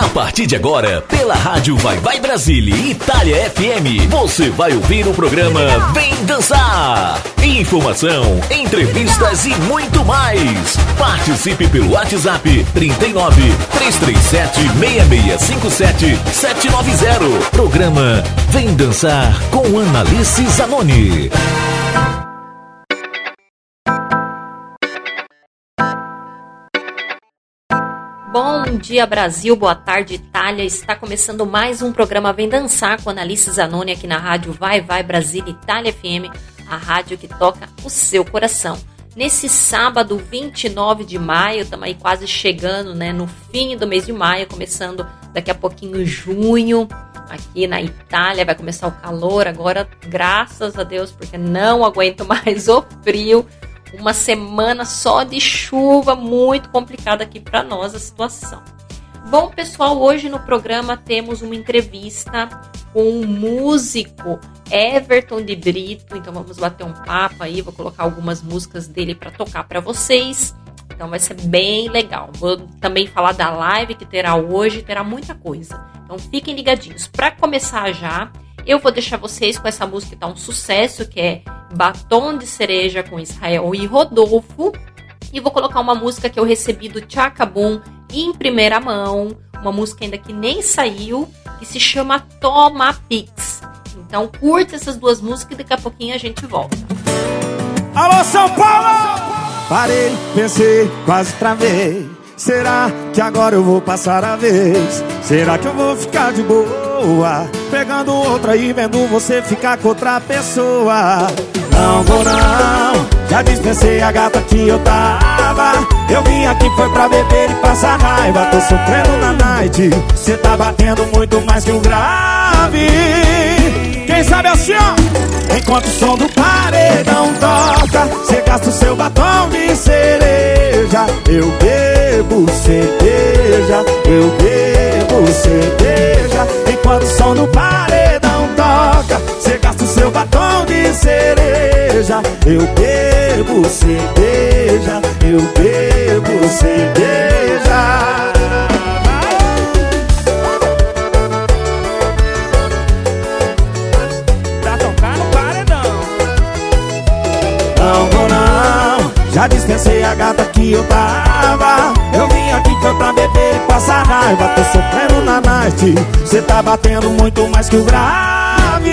A partir de agora, pela Rádio Vai Vai Brasília Itália FM, você vai ouvir o programa Vem Dançar. Informação, entrevistas e muito mais. Participe pelo WhatsApp 39 337 6657 790. Programa Vem Dançar com Analice Zanoni. Bom dia Brasil, boa tarde Itália. Está começando mais um programa Vem Dançar com Analice Zanoni aqui na rádio Vai Vai Brasília Itália FM, a rádio que toca o seu coração. Nesse sábado 29 de maio, estamos aí quase chegando né, no fim do mês de maio, começando daqui a pouquinho junho. Aqui na Itália vai começar o calor agora, graças a Deus, porque não aguento mais o frio uma semana só de chuva, muito complicada aqui para nós a situação. Bom, pessoal, hoje no programa temos uma entrevista com o músico Everton de Brito. Então vamos bater um papo aí, vou colocar algumas músicas dele para tocar para vocês. Então vai ser bem legal. Vou também falar da live que terá hoje, terá muita coisa. Então fiquem ligadinhos. Para começar já, eu vou deixar vocês com essa música que tá um sucesso, que é Batom de Cereja com Israel e Rodolfo. E vou colocar uma música que eu recebi do Chacabum em primeira mão, uma música ainda que nem saiu, que se chama Toma Pix. Então curte essas duas músicas e daqui a pouquinho a gente volta. Alô São Paulo! Parei, pensei, quase travei. Será que agora eu vou passar a vez? Será que eu vou ficar de boa? Pegando outra e vendo você ficar com outra pessoa. Não vou não, já dispensei a gata que eu tava. Eu vim aqui foi pra beber e passar raiva. Tô sofrendo na night, cê tá batendo muito mais que o grave. Quem sabe assim ó Enquanto o som do paredão toca Cê gasta o seu batom de cereja. Eu bebo cerveja Eu bebo cerveja Enquanto o som do paredão toca Cê gasta o seu batom de cereja. Eu bebo cerveja Eu bebo cerveja. Não vou não, já dispensei a gata que eu tava Eu vim aqui pra beber e passar raiva. Tô sofrendo na night, cê tá batendo muito mais que o grave.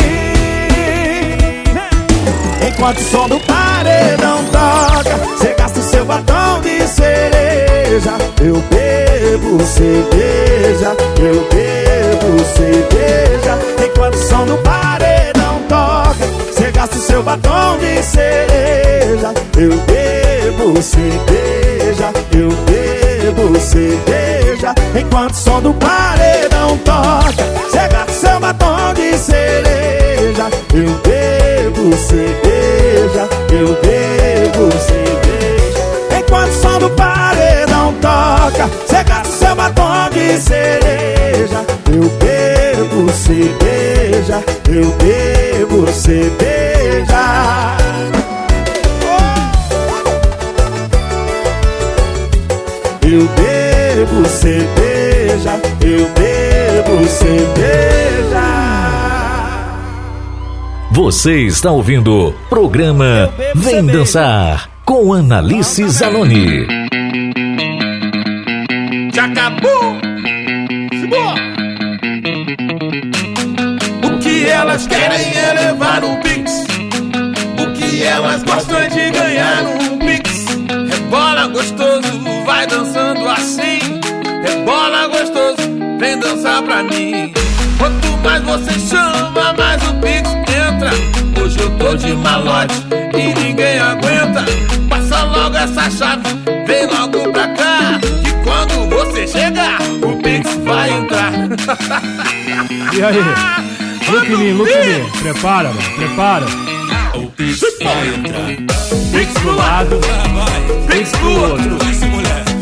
Enquanto o som do paredão toca. Cê gasta o seu batom de cereja. Eu bebo cerveja, eu bebo cerveja. Enquanto o som do paredão O seu batom de cereja. Eu bebo cerveja, eu bebo cerveja. Enquanto o som do paredão toca Cê gasta seu batom de cereja. Eu bebo cerveja, eu bebo cerveja. Enquanto o som do paredão toca Cê gasta seu batom de cereja. Eu bebo cerveja, eu bebo cerveja Eu bebo cerveja, eu bebo cerveja Você está ouvindo o programa Vem Dançar com Analice Zanoni. Já acabou! O querem é levar um pix. O que elas gostam é de ganhar um pix. Rebola gostoso, vai dançando assim. Rebola gostoso, vem dançar pra mim. Quanto mais você chama, mais o pix entra. Hoje eu tô de malote e ninguém aguenta. Passa logo essa chave, vem logo pra cá. Que quando você chegar, o pix vai entrar. E aí? Look me, look me. Prepara, mano. Prepara. O pix vai entrar Pix pro lado, Pix pro outro.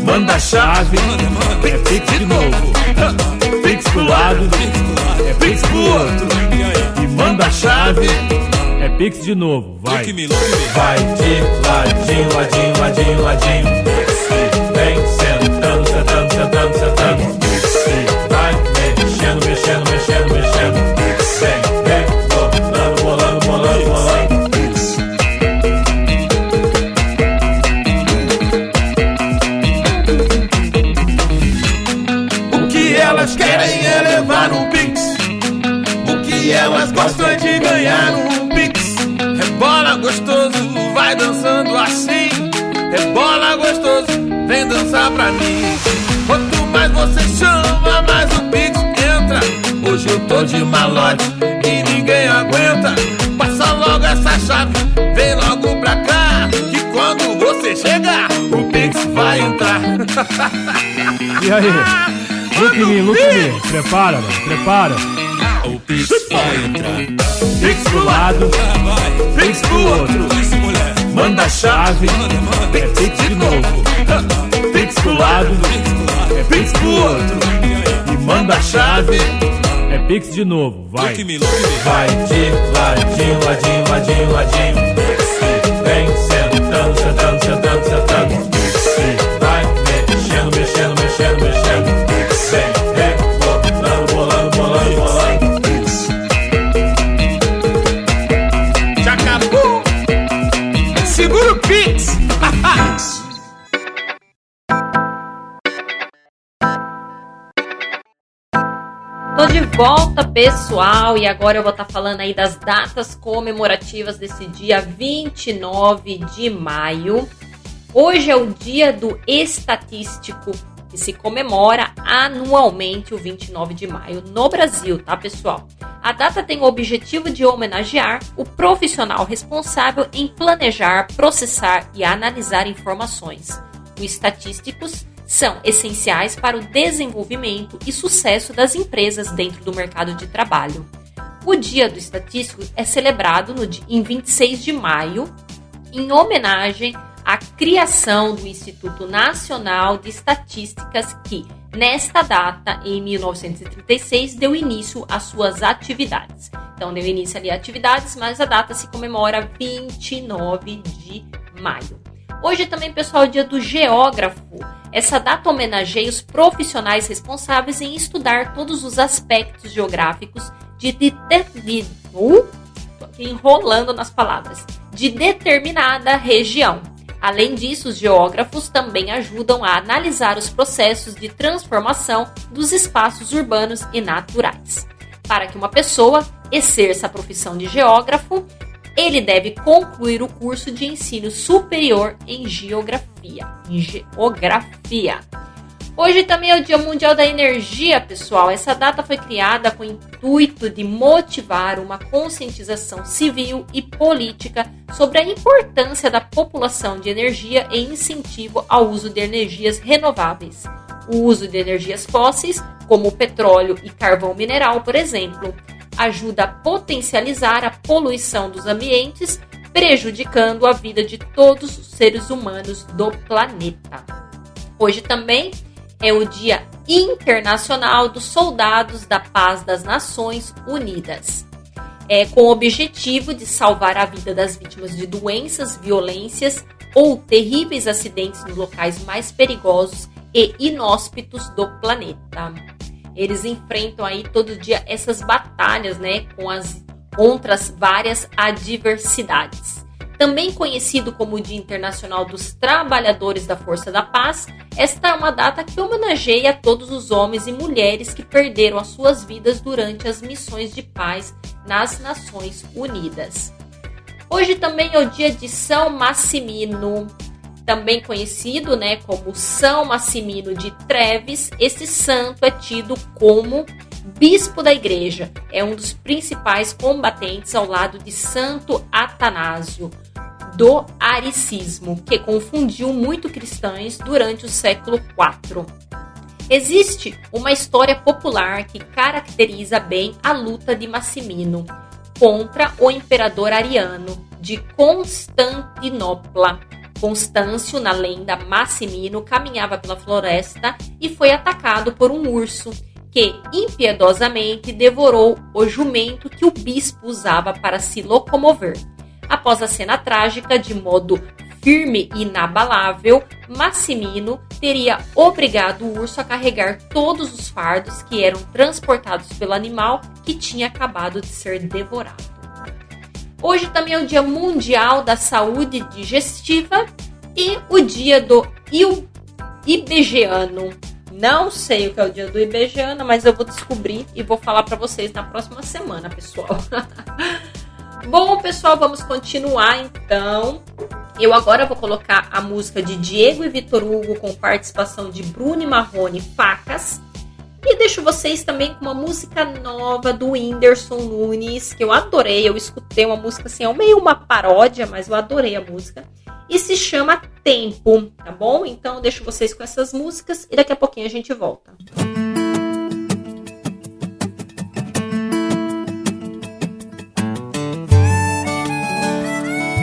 Manda a chave, é Pix de novo. Pix pro lado, é Pix pro outro. E manda a chave, é Pix de novo. Vai. Vai de ladinho, ladinho, ladinho, ladinho. Vem sentando, sentando, sentando, sentando. quero um pra mim. Quanto mais você chama, mais o pix entra. Hoje eu tô de malote e ninguém aguenta. Passa logo essa chave, vem logo pra cá. Que quando você chegar, o pix vai entrar. E aí? Look me, look me. Prepara, mano, prepara. O pix vai entrar. Pix pro lado, Pix pro outro. manda a chave. É Pix de novo. Pix pro lado, é Pix pro outro. E manda a chave. É Pix de novo, vai. Vai de ladinho, ladinho, ladinho, ladinho. Vem sentando, sentando, sentando, sentando. Volta, pessoal, e agora eu vou estar falando aí das datas comemorativas desse dia 29 de maio. Hoje é o dia do estatístico, que se comemora anualmente o 29 de maio no Brasil, tá, pessoal? A data tem o objetivo de homenagear o profissional responsável em planejar, processar e analisar informações. Os estatísticos são essenciais para o desenvolvimento e sucesso das empresas dentro do mercado de trabalho. O Dia do Estatístico é celebrado no dia, em 26 de maio, em homenagem à criação do Instituto Nacional de Estatísticas, que, nesta data, em 1936, deu início às suas atividades. Então, deu início ali a atividades, mas a data se comemora 29 de maio. Hoje também, pessoal, é o dia do geógrafo. Essa data homenageia os profissionais responsáveis em estudar todos os aspectos geográficos de, de, de, de uh, enrolando nas palavras, de determinada região. Além disso, os geógrafos também ajudam a analisar os processos de transformação dos espaços urbanos e naturais. Para que uma pessoa exerça a profissão de geógrafo, ele deve concluir o curso de ensino superior em geografia. Em geografia. Hoje também é o Dia Mundial da Energia, pessoal. Essa data foi criada com o intuito de motivar uma conscientização civil e política sobre a importância da população de energia e incentivo ao uso de energias renováveis. O uso de energias fósseis, como petróleo e carvão mineral, por exemplo, ajuda a potencializar a poluição dos ambientes, prejudicando a vida de todos os seres humanos do planeta. Hoje também é o Dia Internacional dos Soldados da Paz das Nações Unidas. É com o objetivo de salvar a vida das vítimas de doenças, violências ou terríveis acidentes nos locais mais perigosos e inóspitos do planeta. Eles enfrentam aí todo dia essas batalhas, né, com as contra as várias adversidades. Também conhecido como Dia Internacional dos Trabalhadores da Força da Paz, esta é uma data que homenageia todos os homens e mulheres que perderam as suas vidas durante as missões de paz nas Nações Unidas. Hoje também é o dia de São Massimino, também conhecido né, como São Massimino de Treves. Esse santo é tido como bispo da igreja. É um dos principais combatentes ao lado de Santo Atanásio do aricismo, que confundiu muito cristãos durante o século IV. Existe uma história popular que caracteriza bem a luta de Massimino contra o imperador ariano de Constantinopla. Constâncio, na lenda Massimino, caminhava pela floresta e foi atacado por um urso que impiedosamente devorou o jumento que o bispo usava para se locomover. Após a cena trágica, de modo firme e inabalável, Massimino teria obrigado o urso a carregar todos os fardos que eram transportados pelo animal que tinha acabado de ser devorado. Hoje também é o Dia Mundial da Saúde Digestiva e o Dia do Ibegiano. Não sei o que é o dia do Ibegiano, mas eu vou descobrir e vou falar para vocês na próxima semana, pessoal. Bom, pessoal, vamos continuar então. Eu agora vou colocar a música de Diego e Vitor Hugo com participação de Bruno e Marrone Facas. E deixo vocês também com uma música nova do Whindersson Nunes, que eu adorei. Eu escutei uma música assim, é meio uma paródia, mas eu adorei a música. E se chama Tempo, tá bom? Então deixo vocês com essas músicas e daqui a pouquinho a gente volta.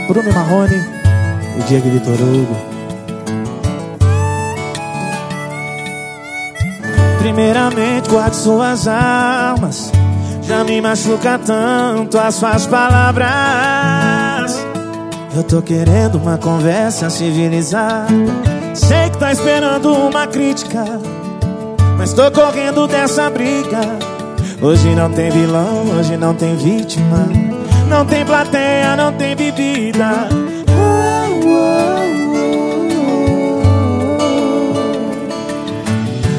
Bruno Marrone e Diego Vitor Hugo. Primeiramente, guarde suas almas. Já me machuca tanto as suas palavras. Eu tô querendo uma conversa civilizada. Sei que tá esperando uma crítica. Mas tô correndo dessa briga. Hoje não tem vilão, hoje não tem vítima. Não tem plateia, não tem bebida.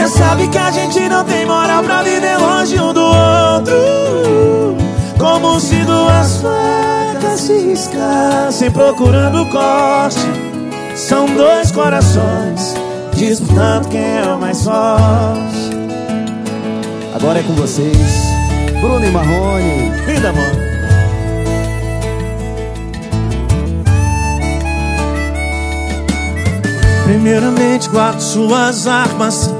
Cê sabe que a gente não tem moral pra viver longe um do outro. Como se duas facas se riscassem procurando corte. São dois corações disputando quem é o mais forte. Agora é com vocês Bruno e Marrone. Linda, mano Primeiramente guarde suas armas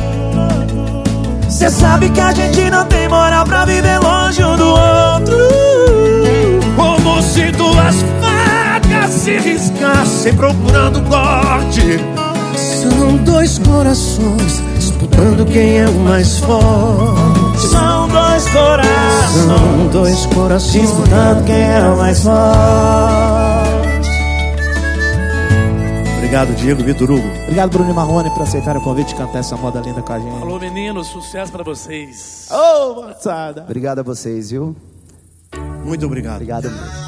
Cê sabe que a gente não tem moral pra viver longe um do outro. Como se duas facas se riscassem procurando corte. São dois corações disputando quem é o mais forte. São dois corações São dois corações disputando quem é o mais forte Obrigado, Diego Vitor Hugo. Obrigado, Bruno Marrone, por aceitar o convite de cantar essa moda linda com a gente. Alô, meninos, sucesso pra vocês. Ô, oh, moçada. Obrigado a vocês, viu? Muito obrigado. Obrigado mesmo.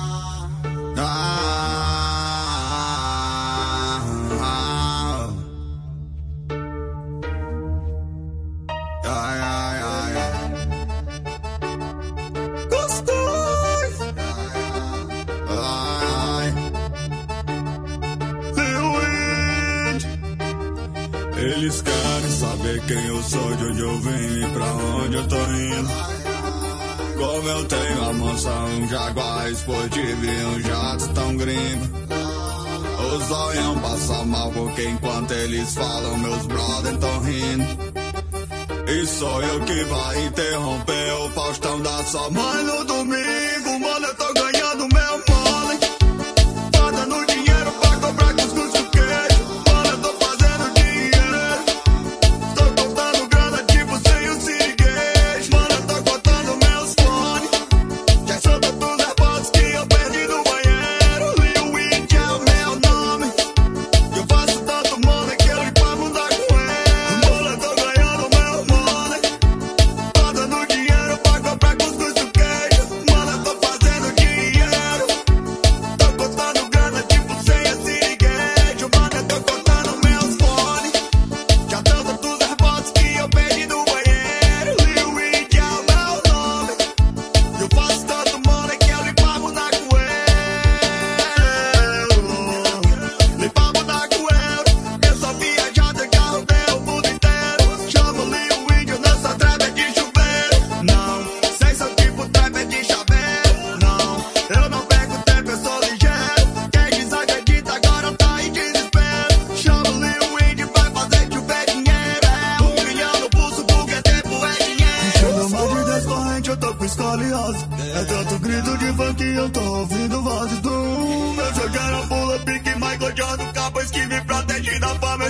Quem eu sou, de onde eu vim, pra onde eu tô indo. Como eu tenho a mansão, um jaguar esportivo e um jato tão gringo. Os olhão passam mal porque enquanto eles falam, meus brothers tão rindo. E sou eu que vai interromper o Faustão da sua mãe no domingo,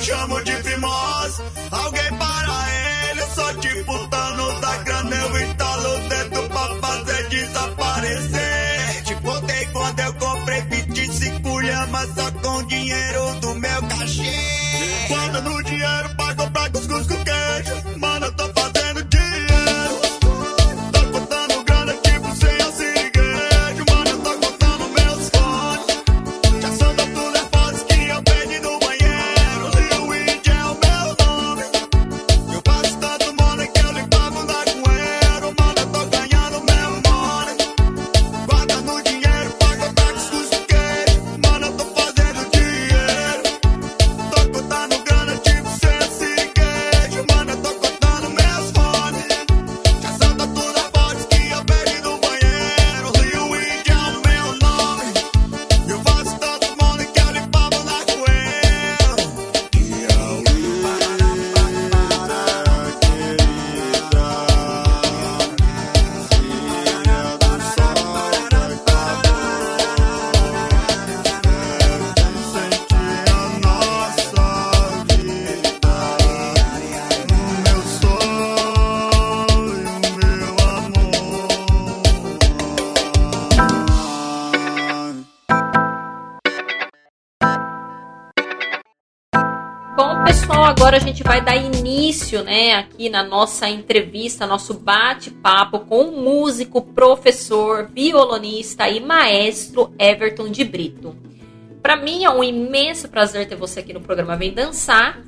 chamo de fimose Alguém para ele, eu sou tipo Thanos da grana. Eu instalo o dedo pra fazer desaparecer. Te contei quando eu comprei 25 lhamas Só com dinheiro início, né, aqui na nossa entrevista, nosso bate-papo com o músico, professor, violonista e maestro Everton de Brito. Para mim é um imenso prazer ter você aqui no programa Vem Dançar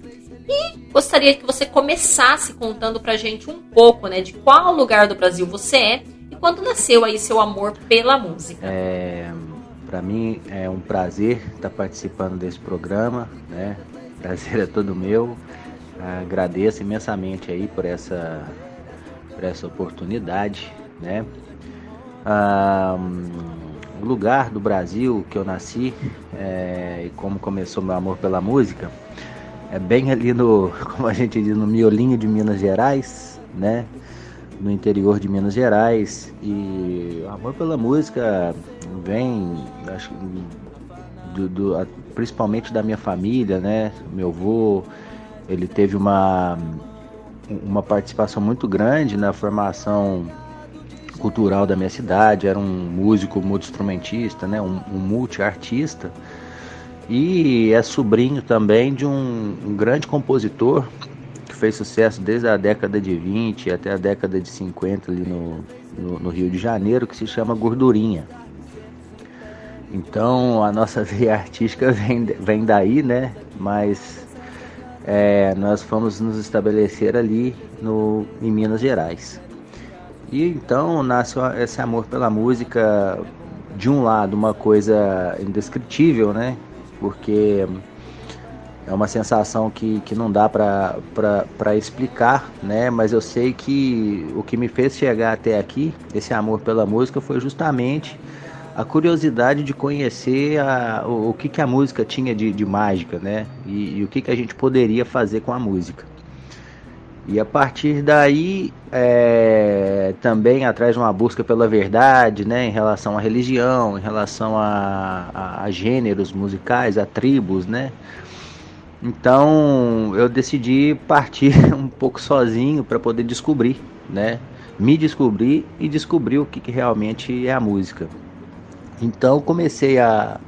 e gostaria que você começasse contando pra gente um pouco, né, de qual lugar do Brasil você é e quando nasceu aí seu amor pela música. É, para mim é um prazer estar participando desse programa, né? Prazer é todo meu. Agradeço imensamente aí por essa, por essa oportunidade, né? Ah, o lugar do Brasil que eu nasci é, e como começou meu amor pela música é bem ali no, como a gente diz, no miolinho de Minas Gerais, né? No interior de Minas Gerais e o amor pela música vem, acho do, do- principalmente da minha família, né? Meu avô, ele teve uma uma participação muito grande na formação cultural da minha cidade, era um músico multi-instrumentista, né? um, um multi-artista. E é sobrinho também de um, um grande compositor que fez sucesso desde a década de 20 até a década de 50 ali no, no, no Rio de Janeiro, que se chama Gordurinha. Então a nossa veia artística vem, vem daí, né? Mas é, nós fomos nos estabelecer ali no, em Minas Gerais. E então nasce esse amor pela música, de um lado, uma coisa indescritível, né? Porque é uma sensação que, que não dá para explicar, né? Mas eu sei que o que me fez chegar até aqui, esse amor pela música, foi justamente a curiosidade de conhecer a, o, o que, que a música tinha de, de mágica, né? E, e o que, que a gente poderia fazer com a música. E a partir daí, é, também atrás de uma busca pela verdade, né, em relação à religião, em relação a, a, a gêneros musicais, a tribos, né. Então eu decidi partir um pouco sozinho para poder descobrir, né, me descobrir e descobrir o que, que realmente é a música. Então comecei a,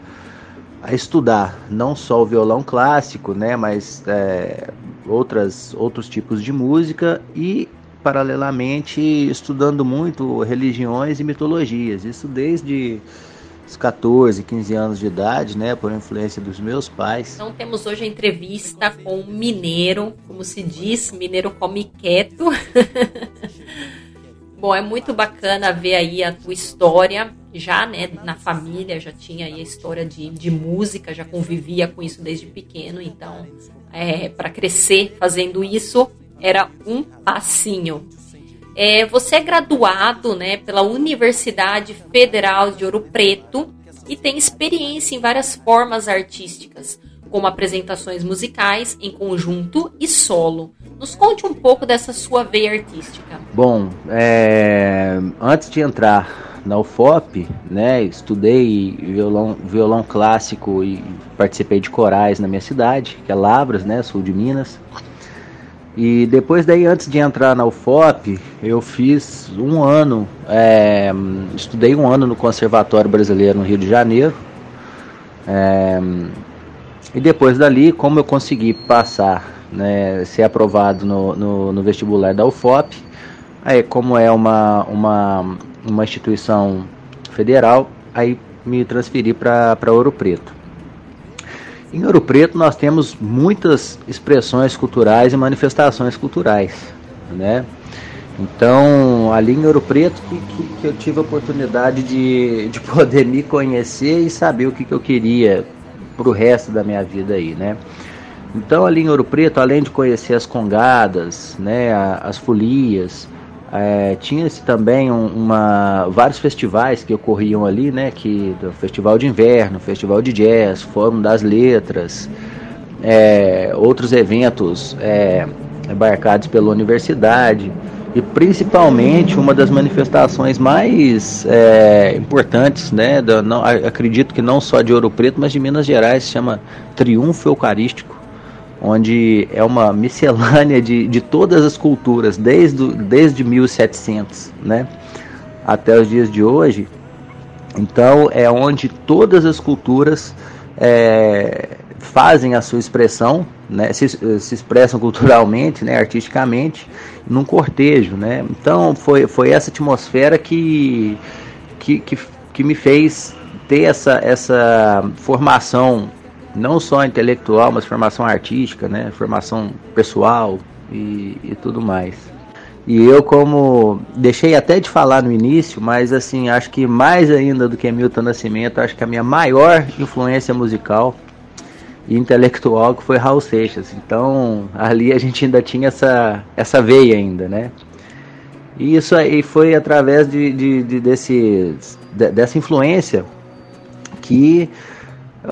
a estudar não só o violão clássico, né, mas é, outras, outros tipos de música e paralelamente estudando muito religiões e mitologias. Isso desde os 14, 15 anos de idade, né, por influência dos meus pais. Então temos hoje a entrevista com um mineiro, como se diz, mineiro come quieto. Bom, é muito bacana ver aí a tua história, já né, na família, já tinha aí a história de, de música, já convivia com isso desde pequeno, então é, para crescer fazendo isso era um passinho. É, você é graduado né, pela Universidade Federal de Ouro Preto e tem experiência em várias formas artísticas, como apresentações musicais em conjunto e solo. Nos conte um pouco dessa sua veia artística. Bom, é, antes de entrar na UFOP, né? Estudei violão, violão clássico e participei de corais na minha cidade, que é Lavras, né? Sul de Minas. E depois daí, antes de entrar na UFOP, eu fiz um ano, é, estudei um ano no Conservatório Brasileiro no Rio de Janeiro. É, e depois dali, como eu consegui passar, né, ser aprovado no, no, no vestibular da UFOP, aí como é uma, uma, uma instituição federal, aí me transferi para Ouro Preto. Em Ouro Preto nós temos muitas expressões culturais e manifestações culturais, né? Então, ali em Ouro Preto que, que, que eu tive a oportunidade de, de poder me conhecer e saber o que, que eu queria para o resto da minha vida aí, né? Então, ali em Ouro Preto, além de conhecer as congadas, né, as folias, é, tinha-se também um, uma, vários festivais que ocorriam ali, né? Que, do Festival de Inverno, Festival de Jazz, Fórum das Letras, é, outros eventos é, embarcados pela universidade e principalmente uma das manifestações mais é, importantes, né? Da, não, acredito que não só de Ouro Preto, mas de Minas Gerais, se chama Triunfo Eucarístico onde é uma miscelânea de, de todas as culturas, desde, desde 1700 né, até os dias de hoje. Então, é onde todas as culturas é, fazem a sua expressão, né, se, se expressam culturalmente, né, artisticamente, num cortejo. Né? Então, foi, foi essa atmosfera que, que, que, que me fez ter essa, essa formação não só intelectual, mas formação artística, né? Formação pessoal e, e tudo mais. E eu como deixei até de falar no início, mas assim, acho que mais ainda do que Milton Nascimento, acho que a minha maior influência musical e intelectual que foi Raul Seixas. Então, ali a gente ainda tinha essa essa veia ainda, né? E isso aí foi através de, de, de desse, de, dessa influência que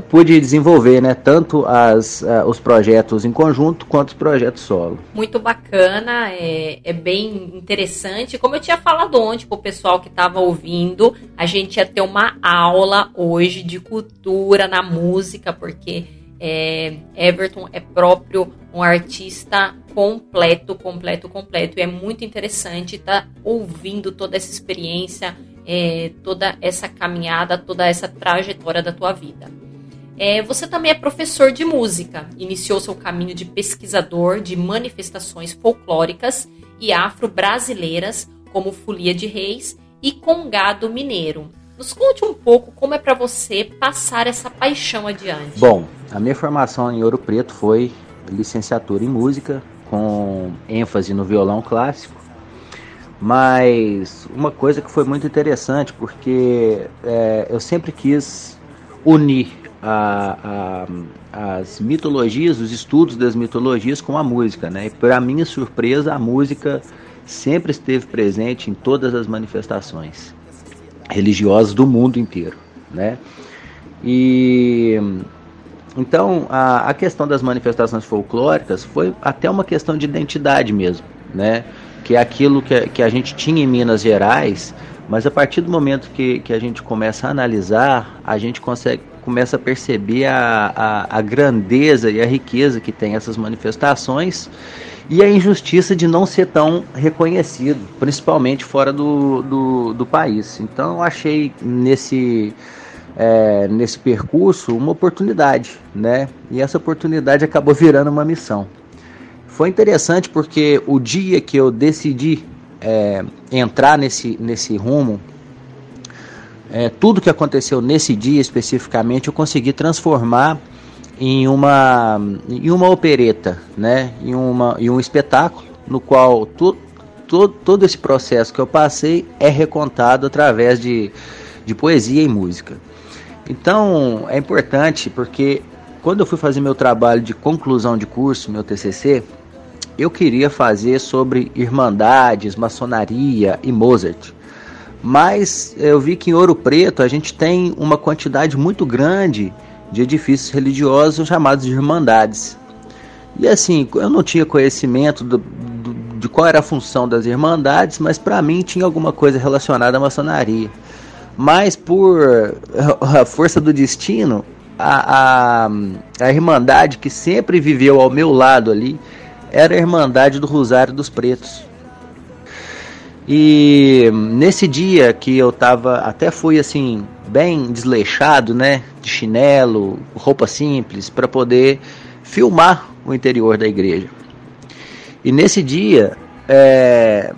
pude desenvolver, né, tanto as, uh, os projetos em conjunto quanto os projetos solo. Muito bacana, é, é bem interessante. Como eu tinha falado ontem para o pessoal que estava ouvindo, a gente ia ter uma aula hoje de cultura na música, porque é, Everton é próprio um artista completo, completo, completo. E é muito interessante estar tá ouvindo toda essa experiência, é, toda essa caminhada, toda essa trajetória da tua vida. É, você também é professor de música. Iniciou seu caminho de pesquisador de manifestações folclóricas e afro-brasileiras, como Folia de Reis e Congado Mineiro. Nos conte um pouco como é para você passar essa paixão adiante. Bom, a minha formação em Ouro Preto foi licenciatura em música, com ênfase no violão clássico. Mas uma coisa que foi muito interessante, porque é, eu sempre quis unir a, a, as mitologias, os estudos das mitologias com a música, né? E para minha surpresa, a música sempre esteve presente em todas as manifestações religiosas do mundo inteiro, né? E então a, a questão das manifestações folclóricas foi até uma questão de identidade mesmo, né? Que é aquilo que, que a gente tinha em Minas Gerais, mas a partir do momento que, que a gente começa a analisar, a gente consegue começa a perceber a, a, a grandeza e a riqueza que tem essas manifestações e a injustiça de não ser tão reconhecido, principalmente fora do, do, do país. Então eu achei nesse, é, nesse percurso uma oportunidade, né? E essa oportunidade acabou virando uma missão. Foi interessante porque o dia que eu decidi é, entrar nesse, nesse rumo é, tudo que aconteceu nesse dia especificamente eu consegui transformar em uma em uma opereta, né? Em uma em um espetáculo no qual tu, tu, todo esse processo que eu passei é recontado através de, de poesia e música. Então é importante porque quando eu fui fazer meu trabalho de conclusão de curso, meu TCC, eu queria fazer sobre irmandades, maçonaria e Mozart. Mas eu vi que em Ouro Preto a gente tem uma quantidade muito grande de edifícios religiosos chamados de irmandades. E assim, eu não tinha conhecimento do, do, de qual era a função das irmandades, mas para mim tinha alguma coisa relacionada à maçonaria. mas por a força do destino, a, a, a Irmandade que sempre viveu ao meu lado ali era a Irmandade do Rosário dos Pretos. E nesse dia que eu tava, até fui assim, bem desleixado, né? De chinelo, roupa simples, para poder filmar o interior da igreja. E nesse dia, é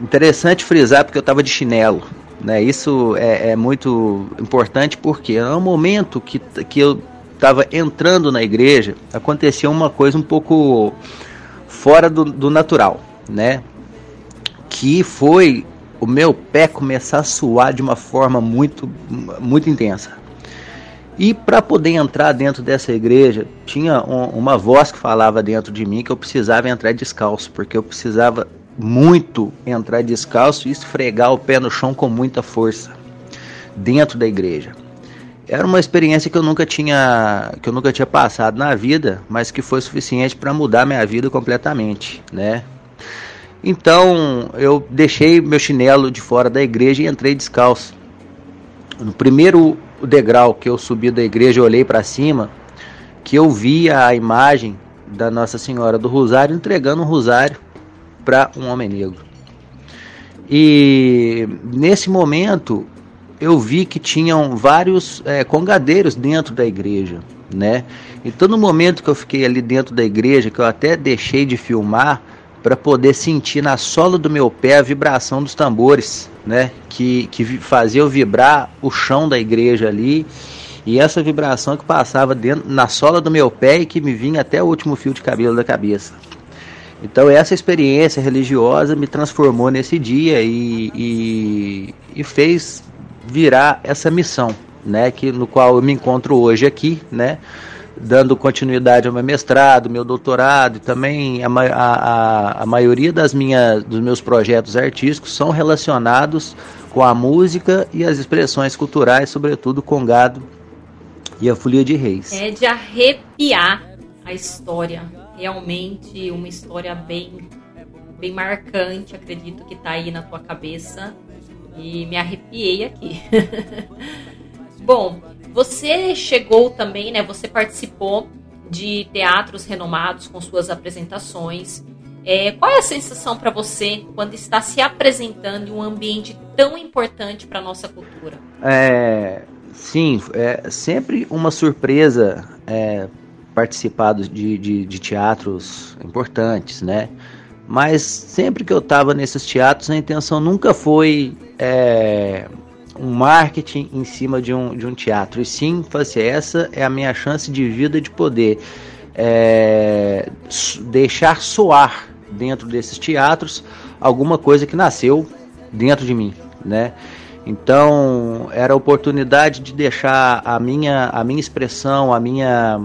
interessante frisar porque eu estava de chinelo. Né? Isso é, é, muito importante porque no momento que, que eu estava entrando na igreja, aconteceu uma coisa um pouco fora do, do natural, né? Que foi o meu pé começar a suar de uma forma muito, muito intensa. E para poder entrar dentro dessa igreja, tinha um, uma voz que falava dentro de mim que eu precisava entrar descalço, porque eu precisava muito entrar descalço e esfregar o pé no chão com muita força dentro da igreja. Era uma experiência que eu nunca tinha que eu nunca tinha passado na vida, mas que foi suficiente para mudar minha vida completamente, né? Então eu deixei meu chinelo de fora da igreja e entrei descalço. No primeiro degrau que eu subi da igreja, eu olhei para cima, que eu vi a imagem da Nossa Senhora do Rosário entregando um rosário para um homem negro. E nesse momento eu vi que tinham vários é, congadeiros dentro da igreja, né? Então no momento que eu fiquei ali dentro da igreja, que eu até deixei de filmar, para poder sentir na sola do meu pé a vibração dos tambores, né? Que, que fazia eu vibrar o chão da igreja ali. E essa vibração que passava dentro, na sola do meu pé e que me vinha até o último fio de cabelo da cabeça. Então essa experiência religiosa me transformou nesse dia e, e, e fez virar essa missão, né? Que, no qual eu me encontro hoje aqui, né? Dando continuidade ao meu mestrado, meu doutorado e também a, a, a maioria das minhas, dos meus projetos artísticos são relacionados com a música e as expressões culturais, sobretudo com gado e a folia de reis. É de arrepiar a história, realmente uma história bem, bem marcante, acredito que está aí na tua cabeça e me arrepiei aqui. Bom, você chegou também, né? Você participou de teatros renomados com suas apresentações. É, qual é a sensação para você quando está se apresentando em um ambiente tão importante para nossa cultura? É, sim, é sempre uma surpresa é, participar de, de, de teatros importantes, né? Mas sempre que eu estava nesses teatros, a intenção nunca foi é, um marketing em cima de um, de um teatro. E sim, assim, essa é a minha chance de vida de poder é, deixar soar dentro desses teatros alguma coisa que nasceu dentro de mim, né? Então era a oportunidade de deixar a minha, a minha expressão, a minha,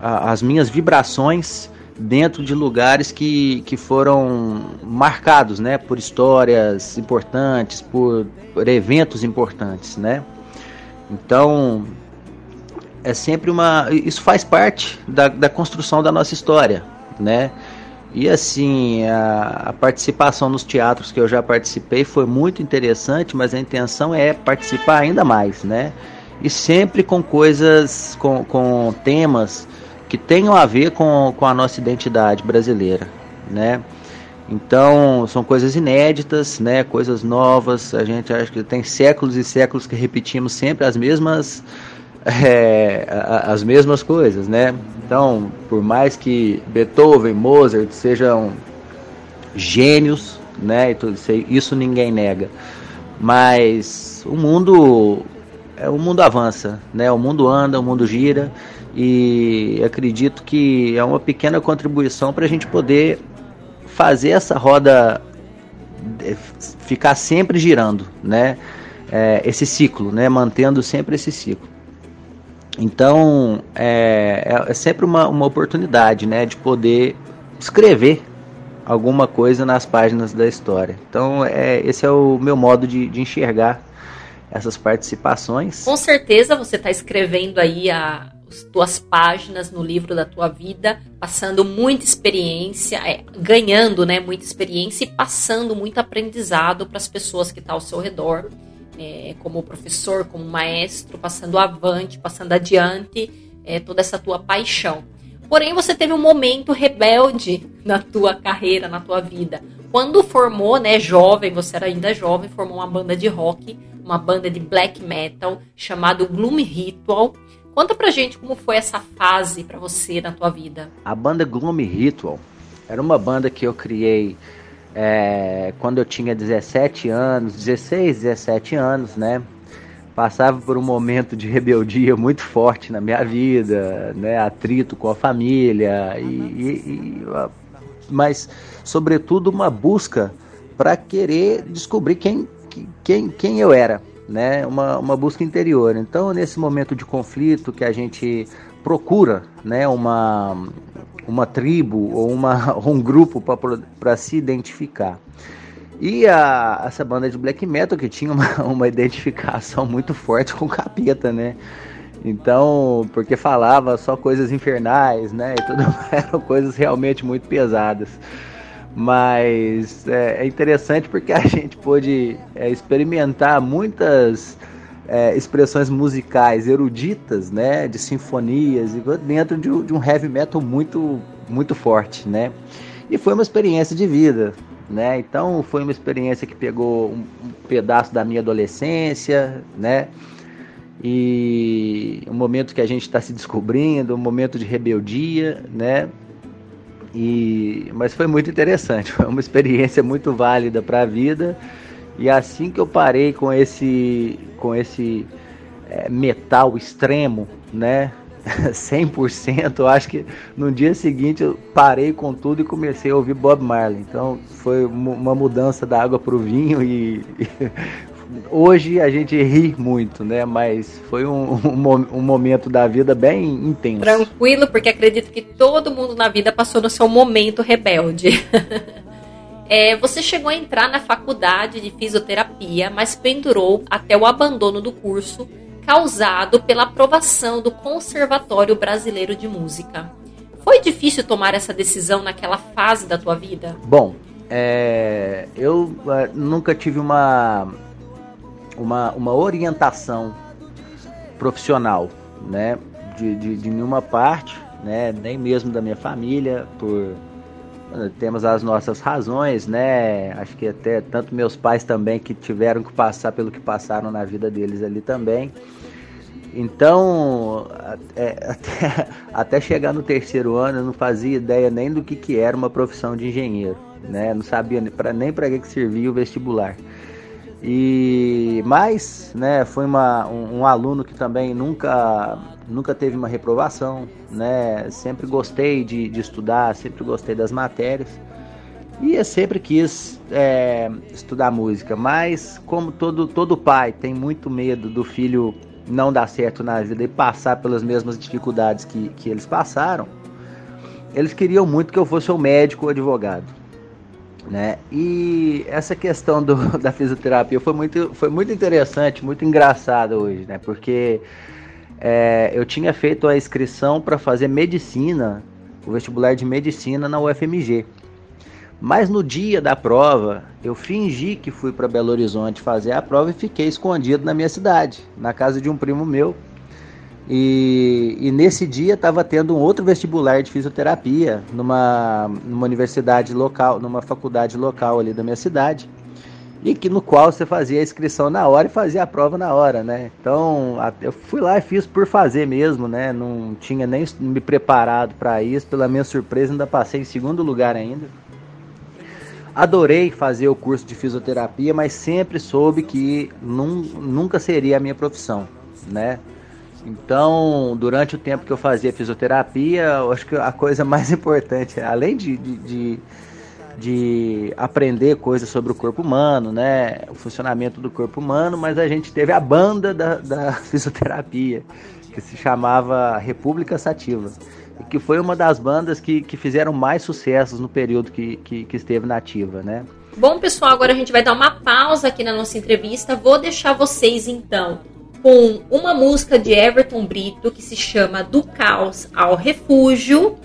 a, as minhas vibrações dentro de lugares que, que foram marcados, né, por histórias importantes, por, por eventos importantes, né? Então é sempre uma, isso faz parte da, da construção da nossa história, né? E assim, a, a, participação nos teatros que eu já participei foi muito interessante, mas a intenção é participar ainda mais, né? E sempre com coisas, com, com temas que tenham a ver com, com a nossa identidade brasileira, né? Então, são coisas inéditas, né? Coisas novas. A gente acha que tem séculos e séculos que repetimos sempre as mesmas é, as mesmas coisas, né? Então, por mais que Beethoven, Mozart sejam gênios, né? Isso, isso ninguém nega. Mas o mundo é o mundo avança, né? O mundo anda, o mundo gira e acredito que é uma pequena contribuição para a gente poder fazer essa roda é, ficar sempre girando, né? É, esse ciclo, né? Mantendo sempre esse ciclo. Então é, é, é sempre uma, uma oportunidade, né? De poder escrever alguma coisa nas páginas da história. Então é, esse é o meu modo de, de enxergar essas participações. Com certeza você está escrevendo aí a, tuas páginas no livro da tua vida, passando muita experiência, é, ganhando né, muita experiência e passando muito aprendizado para as pessoas que estão tá ao seu redor. é, como professor, como maestro, passando avante, passando adiante é, toda essa tua paixão. Porém, você teve um momento rebelde na tua carreira, na tua vida. Quando formou, né, jovem, você era ainda jovem, formou uma banda de rock, uma banda de black metal chamado Gloom Ritual. Conta pra gente como foi essa fase para você na tua vida. A banda Gloom Ritual era uma banda que eu criei é, quando eu tinha 17 anos, 16, 17 anos, né? Passava por um momento de rebeldia muito forte na minha vida, né? Atrito com a família, e, e, e mas, sobretudo, uma busca para querer descobrir quem, quem, quem eu era, né? Uma, uma busca interior. Então, nesse momento de conflito que a gente procura, né? Uma, uma tribo ou uma, um grupo para se identificar. E a, essa banda de black metal que tinha uma, uma identificação muito forte com o capeta, né? Então, porque falava só coisas infernais, né? E tudo eram coisas realmente muito pesadas. Mas é, é interessante porque a gente pôde é, experimentar muitas é, expressões musicais eruditas, né, de sinfonias, dentro de, de, um heavy metal muito, muito forte, né. E foi uma experiência de vida, né. Então foi uma experiência que pegou um, um pedaço da minha adolescência, né. E um momento que a gente está se descobrindo, um momento de rebeldia, né. E, mas foi muito interessante, foi uma experiência muito válida para a vida e assim que eu parei com esse, com esse é, metal extremo, né? 100%, eu acho que no dia seguinte eu parei com tudo e comecei a ouvir Bob Marley. Então foi uma mudança da água para o vinho e, hoje a gente ri muito, né? Mas foi um, um, um, momento da vida bem intenso. Tranquilo, porque acredito que todo mundo na vida passou no seu momento rebelde. É, você chegou a entrar na faculdade de fisioterapia, mas pendurou até o abandono do curso, causado pela aprovação do Conservatório Brasileiro de Música. Foi difícil tomar essa decisão naquela fase da tua vida? Bom, é, eu é, nunca tive uma, uma, uma orientação profissional, né, de, de, de nenhuma parte, né, nem mesmo da minha família, por temos as nossas razões, né? Acho que até tanto meus pais também que tiveram que passar pelo que passaram na vida deles ali também. Então, é, até, até, chegar no terceiro ano, eu não fazia ideia nem do que, que era uma profissão de engenheiro, né? Não sabia pra, nem para que, que servia o vestibular. E mas, né, foi uma, um, um, aluno que também nunca nunca teve uma reprovação, né? Sempre gostei de, de estudar, sempre gostei das matérias e eu sempre quis é, estudar música. Mas como todo todo pai tem muito medo do filho não dar certo na vida e passar pelas mesmas dificuldades que, que eles passaram, eles queriam muito que eu fosse o médico ou advogado né? E essa questão do, da fisioterapia foi muito, foi muito interessante, muito engraçada hoje, né? Porque é, eu tinha feito a inscrição para fazer medicina, o vestibular de medicina na UFMG. Mas no dia da prova, eu fingi que fui para Belo Horizonte fazer a prova e fiquei escondido na minha cidade, na casa de um primo meu e, e, nesse dia estava tendo um outro vestibular de fisioterapia numa, numa universidade local, numa faculdade local ali da minha cidade, e que no qual você fazia a inscrição na hora e fazia a prova na hora, né? Então eu fui lá e fiz por fazer mesmo, né? Não tinha nem me preparado para isso. Pela minha surpresa, ainda passei em segundo lugar ainda. Adorei fazer o curso de fisioterapia, mas sempre soube que num, nunca seria a minha profissão, né? Então, durante o tempo que eu fazia fisioterapia, eu acho que a coisa mais importante, além de, de, de, de, aprender coisas sobre o corpo humano, né, o funcionamento do corpo humano, mas a gente teve a banda da, da fisioterapia, que se chamava República Sativa, que foi uma das bandas que, que fizeram mais sucessos no período que, que, que esteve nativa, né. Bom, pessoal, agora a gente vai dar uma pausa aqui na nossa entrevista. Vou deixar vocês, então, com uma música de Everton Brito que se chama Do Caos ao Refúgio.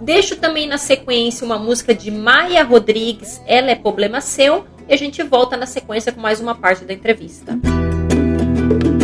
Deixo também na sequência uma música de Maia Rodrigues, Ela é Problema Seu. E a gente volta na sequência com mais uma parte da entrevista. Música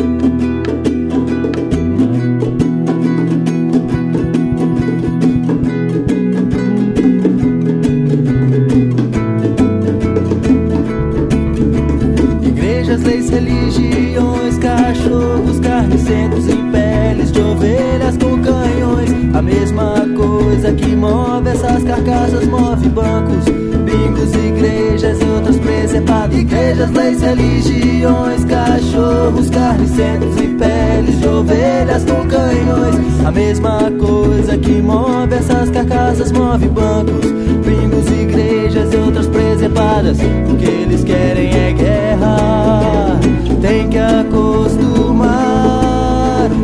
leis, religiões, cachorros, carnicenos em peles de ovelhas com canhões. A mesma coisa que move essas carcaças, move bancos, bingos, igrejas e outras preservadas. Igrejas, leis, religiões, cachorros, carnicenos em peles de ovelhas com canhões. A mesma coisa que move essas carcaças, move bancos, bingos, igrejas e outras preservadas. O que eles querem é guerra. Tem que acostumar.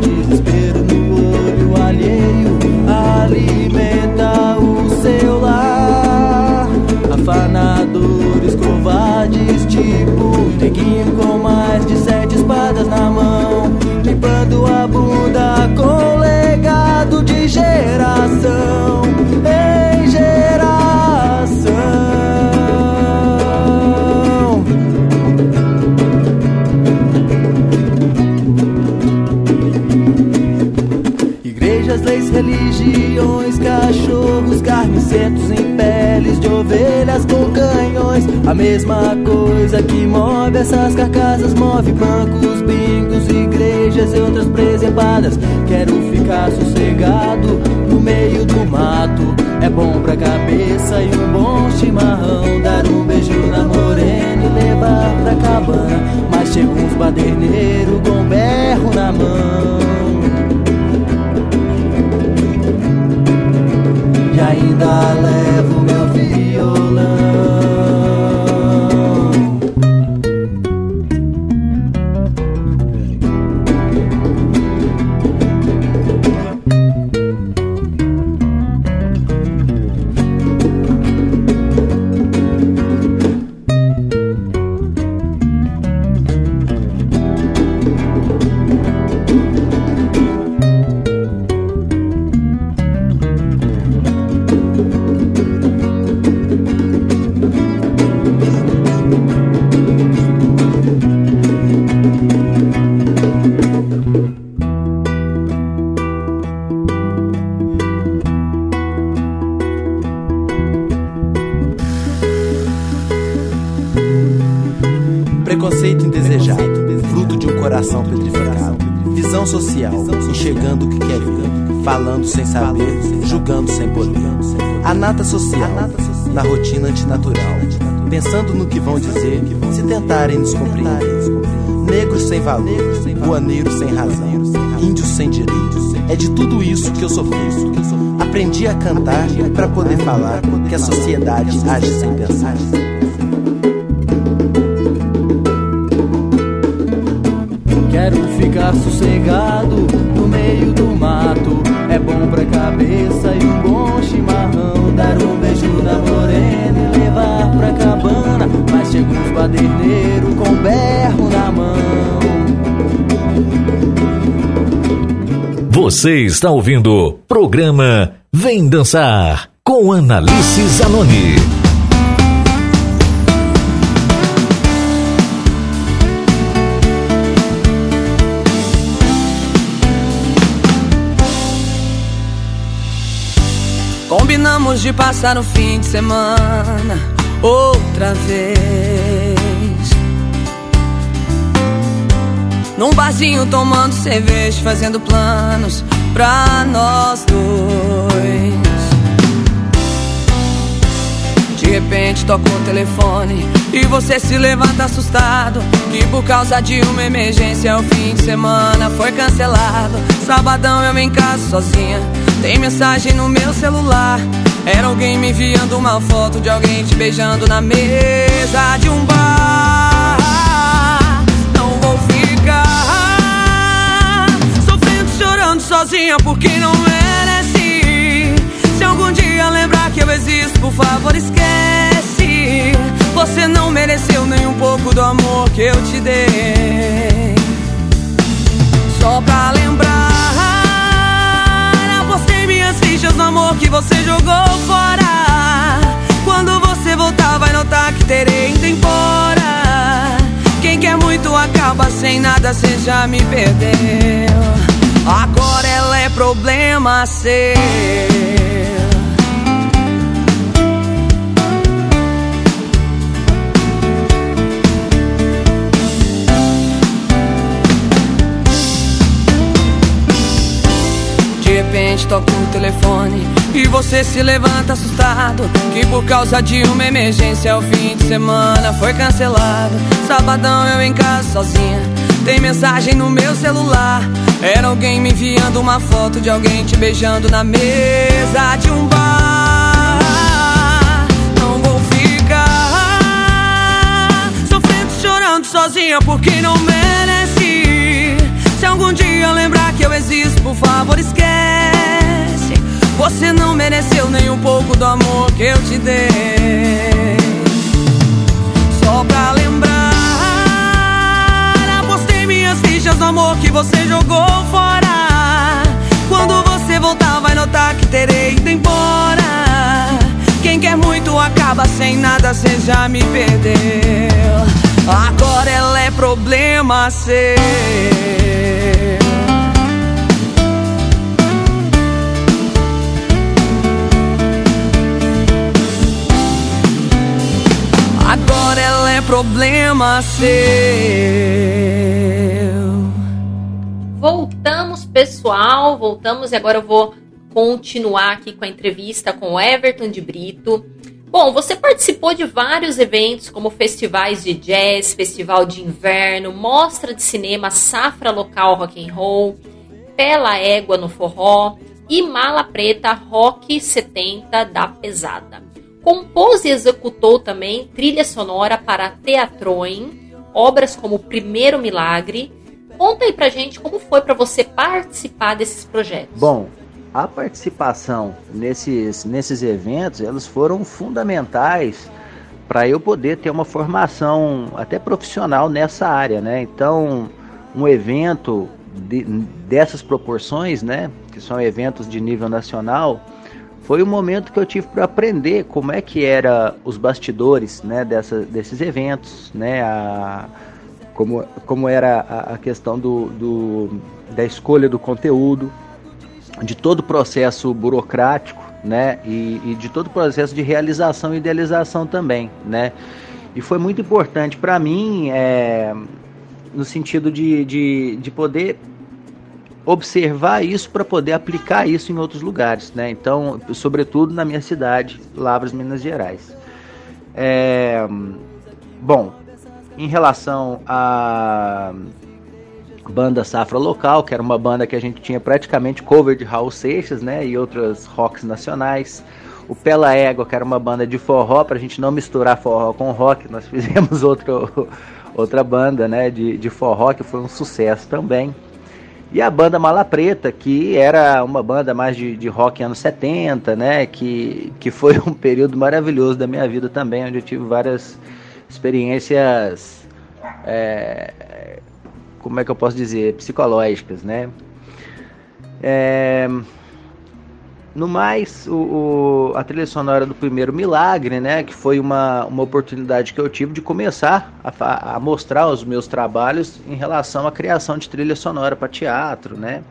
Desespero no olho alheio alimenta o seu lar. Afanadores covardes, tipo neguinho com mais de sete espadas na mão, limpando a bunda com legado de geração com canhões. A mesma coisa que move essas carcaças move bancos, bingos, igrejas e outras preservadas. Quero ficar sossegado no meio do mato. É bom pra cabeça e um bom chimarrão. Dar um beijo na morena e levar pra cabana. Mas chega uns baderneiros com berro na mão. e ainda levo meu nata social, na rotina antinatural, pensando no que vão dizer, se tentarem nos compreender. Negros sem valor, voaneiros sem razão, índios sem direitos. É de tudo isso que eu sofri. Aprendi a cantar para poder falar que a sociedade age sem pensar. Quero ficar sossegado uns baderneiros com berro na mão. Você está ouvindo o programa Vem Dançar com Analice Zanoni. Combinamos de passar o fim de semana outra vez. Num barzinho tomando cerveja, fazendo planos pra nós dois. De repente toca o telefone e você se levanta assustado. Que por causa de uma emergência o fim de semana foi cancelado. Sabadão eu em casa sozinha tem mensagem no meu celular. Era alguém me enviando uma foto de alguém te beijando na mesa de um bar. Sofrendo, chorando sozinha porque não merece. Se algum dia lembrar que eu existo, por favor, esquece. Você não mereceu nem um pouco do amor que eu te dei. Só pra lembrar fichas no amor que você jogou fora. Quando você voltar, vai notar que terei indo embora. Quem quer muito acaba sem nada, você já me perdeu. Agora ela é problema seu. repente toca o telefone e você se levanta assustado Que por causa de uma emergência o fim de semana foi cancelado. Sabadão eu em casa sozinha Tem mensagem no meu celular. Era alguém me enviando uma foto de alguém te beijando na mesa de um bar. Não vou ficar Sofrendo, chorando sozinha porque não merece Se algum dia lembrar que eu existo, por favor esquece você não mereceu nem um pouco do amor que eu te dei. Só pra lembrar, apostei minhas fichas no amor que você jogou fora. Quando você voltar, vai notar que terei ido embora. Quem quer muito acaba sem nada, cê já me perdeu. Agora ela é problema seu. Problema seu. Voltamos, pessoal. Voltamos e agora eu vou continuar aqui com a entrevista com o Everton de Brito. Bom, você participou de vários eventos, como festivais de jazz, festival de inverno, mostra de cinema, safra local rock and roll, Pela Égua no forró e Mala Preta Rock 70 da Pesada. Compôs e executou também trilha sonora para Teatroem, obras como Primeiro Milagre. Conta aí pra gente como foi para você participar desses projetos. Bom, a participação nesses, nesses eventos, elas foram fundamentais para eu poder ter uma formação até profissional nessa área, né? Então, um evento de, dessas proporções, né, que são eventos de nível nacional, foi o momento que eu tive para aprender como é que era os bastidores né, dessa, desses eventos, né, a, como, como era a, a questão do, do, da escolha do conteúdo, de todo o processo burocrático né, e, e de todo o processo de realização e idealização também. Né. E foi muito importante para mim, é, no sentido de, de, de poder observar isso para poder aplicar isso em outros lugares, né? Então, sobretudo na minha cidade, Lavras, Minas Gerais. É, bom, em relação à banda Safra Local, que era uma banda que a gente tinha praticamente cover de Raul Seixas, né? E outras rocks nacionais. O Pela Égua, que era uma banda de forró, para a gente não misturar forró com rock, nós fizemos outro, outra banda, né? De, de forró que foi um sucesso também. E a banda Mala Preta, que era uma banda mais de, de rock anos 70, né? Que, que foi um período maravilhoso da minha vida também, onde eu tive várias experiências. É, como é que eu posso dizer? Psicológicas, né? É, no mais, o, o, a trilha sonora do primeiro Milagre, né, que foi uma, uma oportunidade que eu tive de começar a, a mostrar os meus trabalhos em relação à criação de trilha sonora para teatro, né.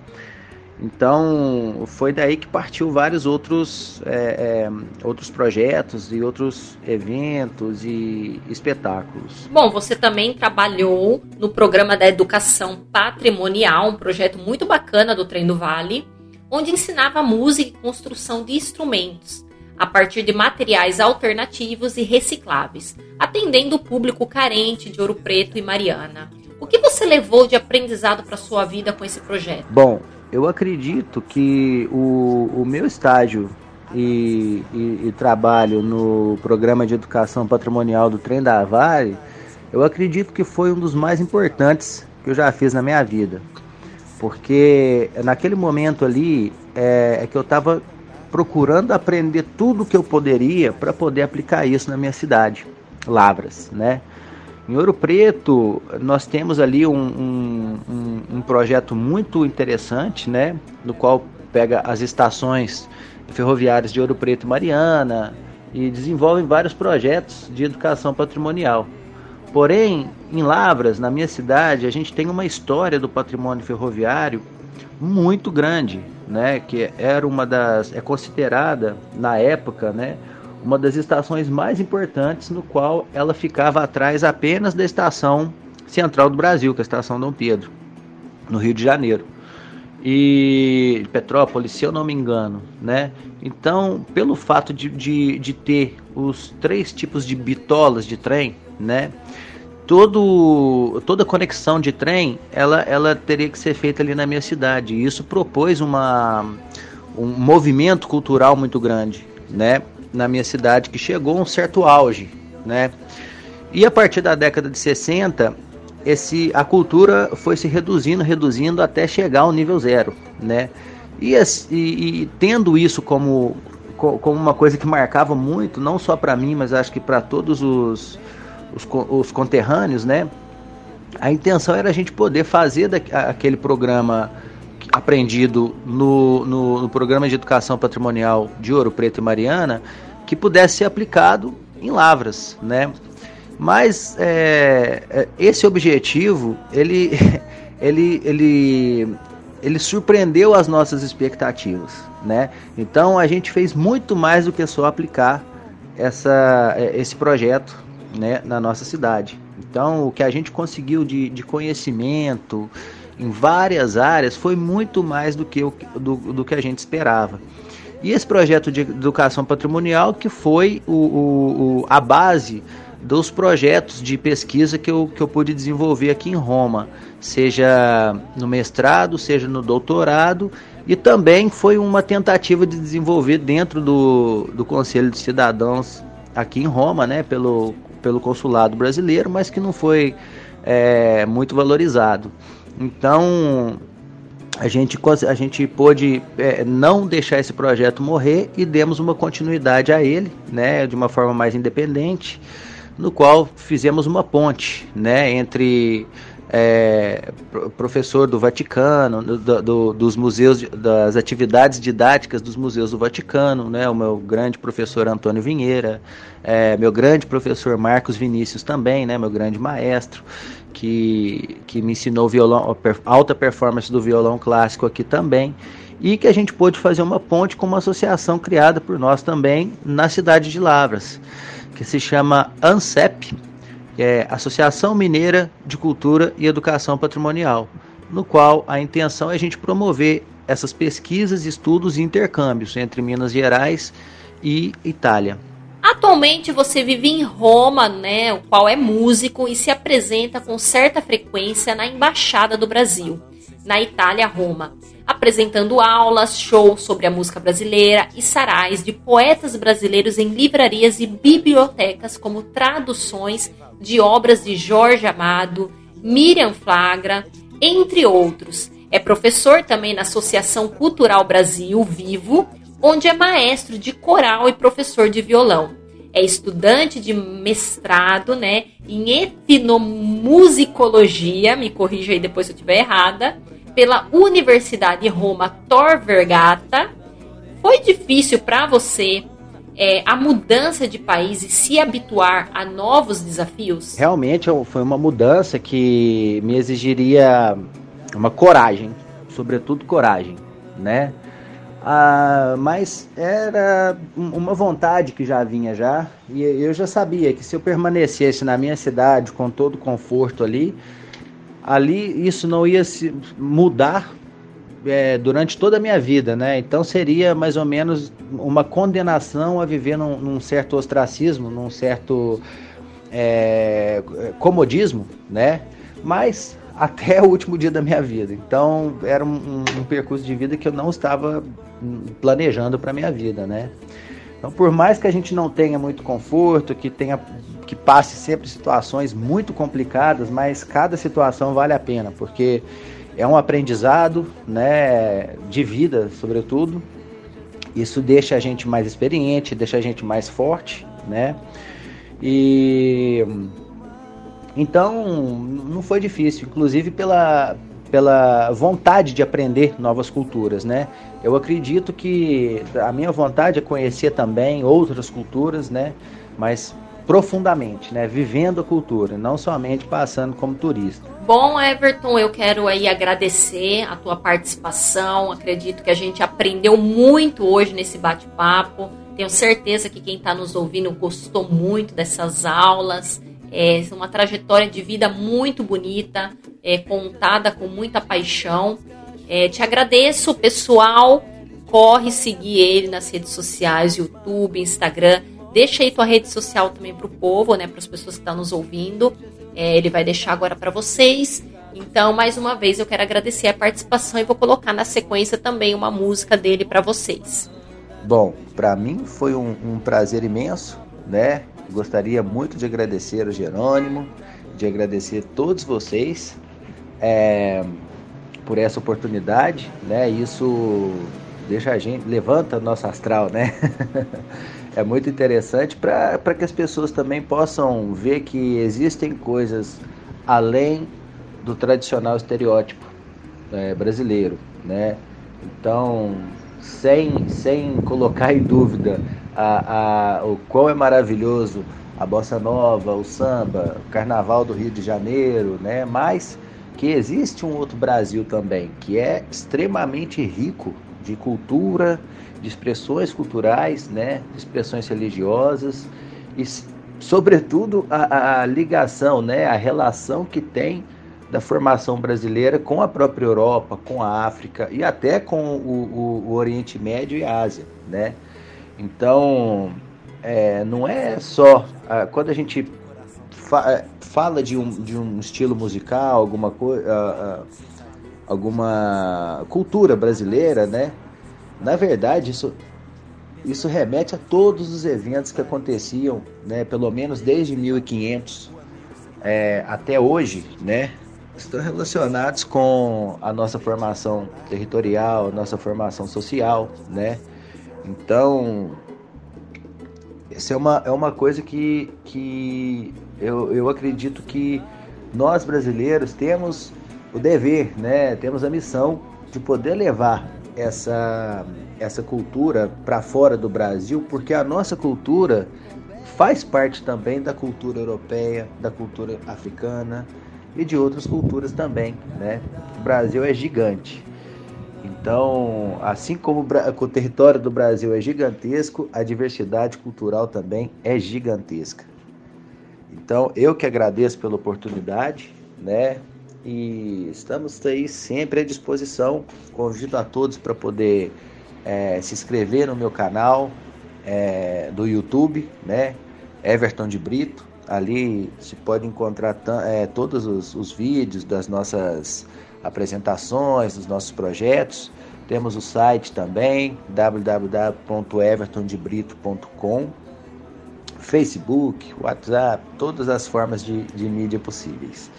Então foi daí que partiu vários outros, é, é, outros projetos e outros eventos e espetáculos. Bom, você também trabalhou no programa da educação patrimonial, um projeto muito bacana do Trem do Vale onde ensinava música e construção de instrumentos, a partir de materiais alternativos e recicláveis, atendendo o público carente de Ouro Preto e Mariana. O que você levou de aprendizado para sua vida com esse projeto? Bom, eu acredito que o, o meu estágio e, e, e, trabalho no programa de educação patrimonial do Trem da Vale, eu acredito que foi um dos mais importantes que eu já fiz na minha vida porque naquele momento ali é, é que eu estava procurando aprender tudo que eu poderia para poder aplicar isso na minha cidade, Lavras, né? Em Ouro Preto nós temos ali um, um, um, um projeto muito interessante, né? No qual pega as estações ferroviárias de Ouro Preto e Mariana e desenvolve vários projetos de educação patrimonial. Porém, em Lavras, na minha cidade, a gente tem uma história do patrimônio ferroviário muito grande, né? Que era uma das é considerada na época, né? Uma das estações mais importantes, no qual ela ficava atrás apenas da estação central do Brasil, que é a estação Dom Pedro, no Rio de Janeiro. e Petrópolis, se eu não me engano, né? Então, pelo fato de, de, de ter os três tipos de bitolas de trem, né? Todo, toda conexão de trem, ela, ela teria que ser feita ali na minha cidade. E isso propôs uma, um movimento cultural muito grande, né? Na minha cidade, que chegou a um certo auge, né? E a partir da década de 60, esse, a cultura foi se reduzindo, reduzindo até chegar ao nível zero, né? E, e, e tendo isso como, como uma coisa que marcava muito, não só para mim, mas acho que para todos os, os, os, conterrâneos, né? A intenção era a gente poder fazer da, aquele programa aprendido no, no, no programa de educação patrimonial de Ouro Preto e Mariana, que pudesse ser aplicado em Lavras, né? Mas é, é, esse objetivo, ele, ele, ele, ele surpreendeu as nossas expectativas, né? Então a gente fez muito mais do que só aplicar essa, é, esse projeto né, na nossa cidade. Então o que a gente conseguiu de, de conhecimento em várias áreas foi muito mais do que, o, do, do que a gente esperava. E esse projeto de educação patrimonial que foi o, o, a base dos projetos de pesquisa que eu, que eu pude desenvolver aqui em Roma, seja no mestrado, seja no doutorado, e também foi uma tentativa de desenvolver dentro do, do Conselho de Cidadãos aqui em Roma, né, pelo, pelo consulado brasileiro, mas que não foi é, muito valorizado. Então a gente, a gente pôde é, não deixar esse projeto morrer e demos uma continuidade a ele, né, de uma forma mais independente no qual fizemos uma ponte né, entre é, professor do Vaticano, do, do, dos museus, das atividades didáticas dos museus do Vaticano, né, o meu grande professor Antônio Vinheira, é, meu grande professor Marcos Vinícius também, né, meu grande maestro, que, que me ensinou violão, alta performance do violão clássico aqui também, e que a gente pôde fazer uma ponte com uma associação criada por nós também na cidade de Lavras que se chama ANSEP, é Associação Mineira de Cultura e Educação Patrimonial, no qual a intenção é a gente promover essas pesquisas, estudos e intercâmbios entre Minas Gerais e Itália. Atualmente você vive em Roma, né, o qual é músico e se apresenta com certa frequência na Embaixada do Brasil, na Itália, Roma apresentando aulas, shows sobre a música brasileira e sarais de poetas brasileiros em livrarias e bibliotecas, como traduções de obras de Jorge Amado, Miriam Flagra, entre outros. É professor também na Associação Cultural Brasil Vivo, onde é maestro de coral e professor de violão. É estudante de mestrado né, em etnomusicologia, me corrija aí depois se eu estiver errada, pela Universidade Roma Tor Vergata. Foi difícil para você é, a mudança de país e se habituar a novos desafios? Realmente foi uma mudança que me exigiria uma coragem, sobretudo coragem, né? Ah, mas era uma vontade que já vinha já e eu já sabia que se eu permanecesse na minha cidade com todo conforto ali, ali isso não ia se mudar é, durante toda a minha vida, né? Então seria mais ou menos uma condenação a viver num, num certo ostracismo, num certo é, comodismo, né? Mas até o último dia da minha vida. Então era um, um percurso de vida que eu não estava planejando para minha vida, né? Então por mais que a gente não tenha muito conforto, que tenha que passe sempre situações muito complicadas, mas cada situação vale a pena, porque é um aprendizado, né, de vida, sobretudo. Isso deixa a gente mais experiente, deixa a gente mais forte, né? E então não foi difícil, inclusive pela pela vontade de aprender novas culturas, né? Eu acredito que a minha vontade é conhecer também outras culturas, né? Mas profundamente, né? Vivendo a cultura, não somente passando como turista. Bom, Everton, eu quero aí agradecer a tua participação. Acredito que a gente aprendeu muito hoje nesse bate-papo. Tenho certeza que quem está nos ouvindo gostou muito dessas aulas. É uma trajetória de vida muito bonita, é, contada com muita paixão É, te agradeço, pessoal. Corre seguir ele nas redes sociais, YouTube, Instagram. Deixa aí tua rede social também para o povo, né? Para as pessoas que estão nos ouvindo. É, ele vai deixar agora para vocês. Então, mais uma vez, eu quero agradecer a participação e vou colocar na sequência também uma música dele para vocês. Bom, para mim foi um, um, prazer imenso, né? Gostaria muito de agradecer o Jerônimo, de agradecer todos vocês é, por essa oportunidade, né? Isso deixa a gente, levanta nosso astral, né? é muito interessante para que as pessoas também possam ver que existem coisas além do tradicional estereótipo é, brasileiro, né? Então, sem, sem colocar em dúvida a, a, o quão é maravilhoso a bossa nova, o samba, o carnaval do Rio de Janeiro, né? Mas que existe um outro Brasil também, que é extremamente rico de cultura, de expressões culturais, né? De expressões religiosas e, sobretudo, a, a ligação, né? A relação que tem da formação brasileira com a própria Europa, com a África e até com o, o, o Oriente Médio e a Ásia, né? Então, é, não é só quando a gente fa é, fala de um, de um estilo musical, alguma coisa, alguma cultura brasileira, né? Na verdade, isso isso remete a todos os eventos que aconteciam, né, pelo menos desde 1500 é, até hoje, né, estão relacionados com a nossa formação territorial, nossa formação social, né? Então, essa é uma, é uma coisa que, que eu, eu acredito que nós brasileiros temos o dever, né? Temos a missão de poder levar essa, essa cultura para fora do Brasil, porque a nossa cultura faz parte também da cultura europeia, da cultura africana, e de outras culturas também, né? O Brasil é gigante. Então, assim como o território do Brasil é gigantesco, a diversidade cultural também é gigantesca. Então, eu que agradeço pela oportunidade, né? E estamos aí sempre à disposição. Convido a todos para poder é, se inscrever no meu canal é, do YouTube, né? Everton de Brito. Ali se pode encontrar é, todos os, os vídeos das nossas apresentações, dos nossos projetos. Temos o site também, www.evertondebrito.com, Facebook, WhatsApp, todas as formas de, de mídia possíveis.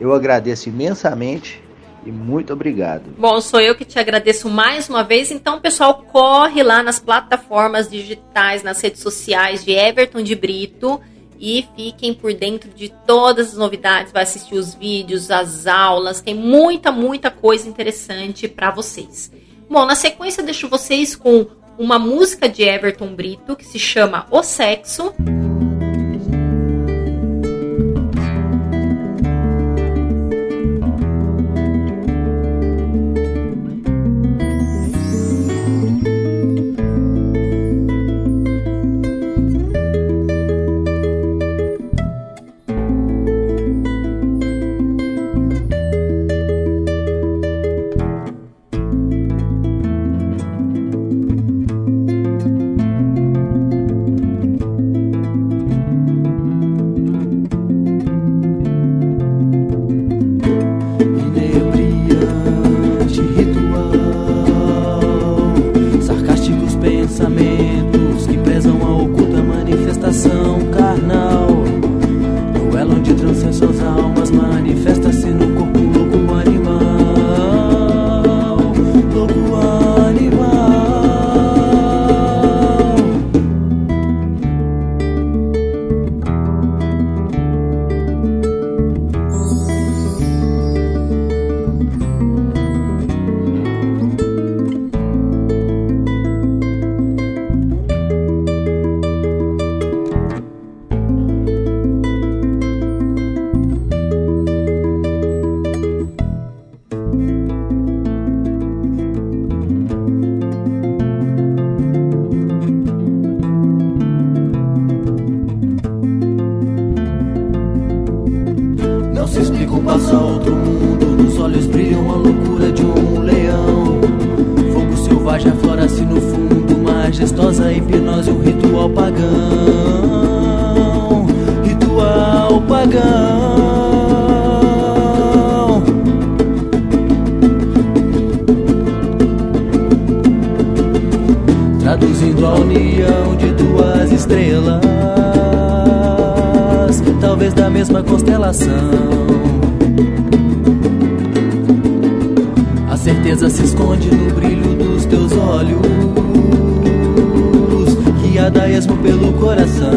Eu agradeço imensamente e muito obrigado. Bom, sou eu que te agradeço mais uma vez. Então, pessoal, corre lá nas plataformas digitais, nas redes sociais de Everton de Brito e fiquem por dentro de todas as novidades, vai assistir os vídeos, as aulas, tem muita, muita coisa interessante para vocês. Bom, na sequência deixo vocês com uma música de Everton Brito que se chama O Sexo. Hipnose, um ritual pagão. Ritual pagão. Traduzindo a união de duas estrelas, talvez da mesma constelação. A certeza se esconde no brilho dos teus olhos, guiada a esmo pelo coração.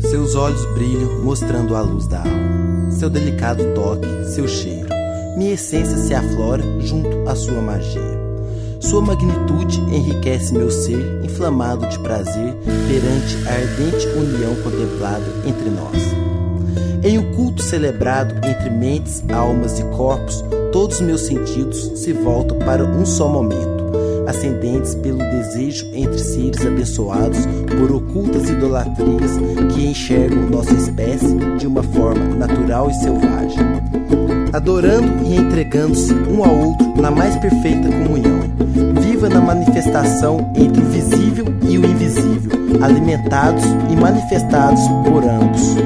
Seus olhos brilham, mostrando a luz da alma. Seu delicado toque, seu cheiro. Minha essência se aflora junto à sua magia. Sua magnitude enriquece meu ser, inflamado de prazer, perante a ardente união contemplada entre nós. Em um culto celebrado entre mentes, almas e corpos, todos os meus sentidos se voltam para um só momento ascendentes pelo desejo entre seres abençoados por ocultas idolatrias que enxergam nossa espécie de uma forma natural e selvagem, adorando e entregando-se um ao outro na mais perfeita comunhão, viva na manifestação entre o visível e o invisível, alimentados e manifestados por ambos.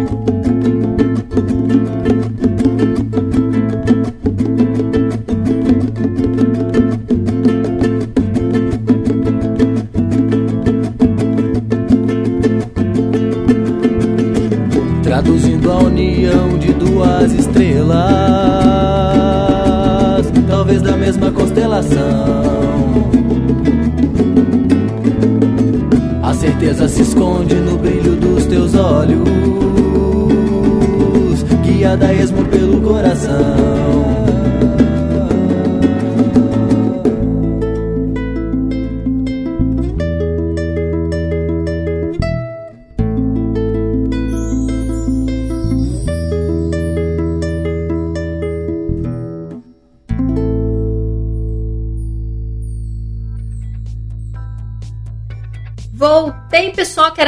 A certeza se esconde no brilho dos teus olhos, guiada esmo pelo coração.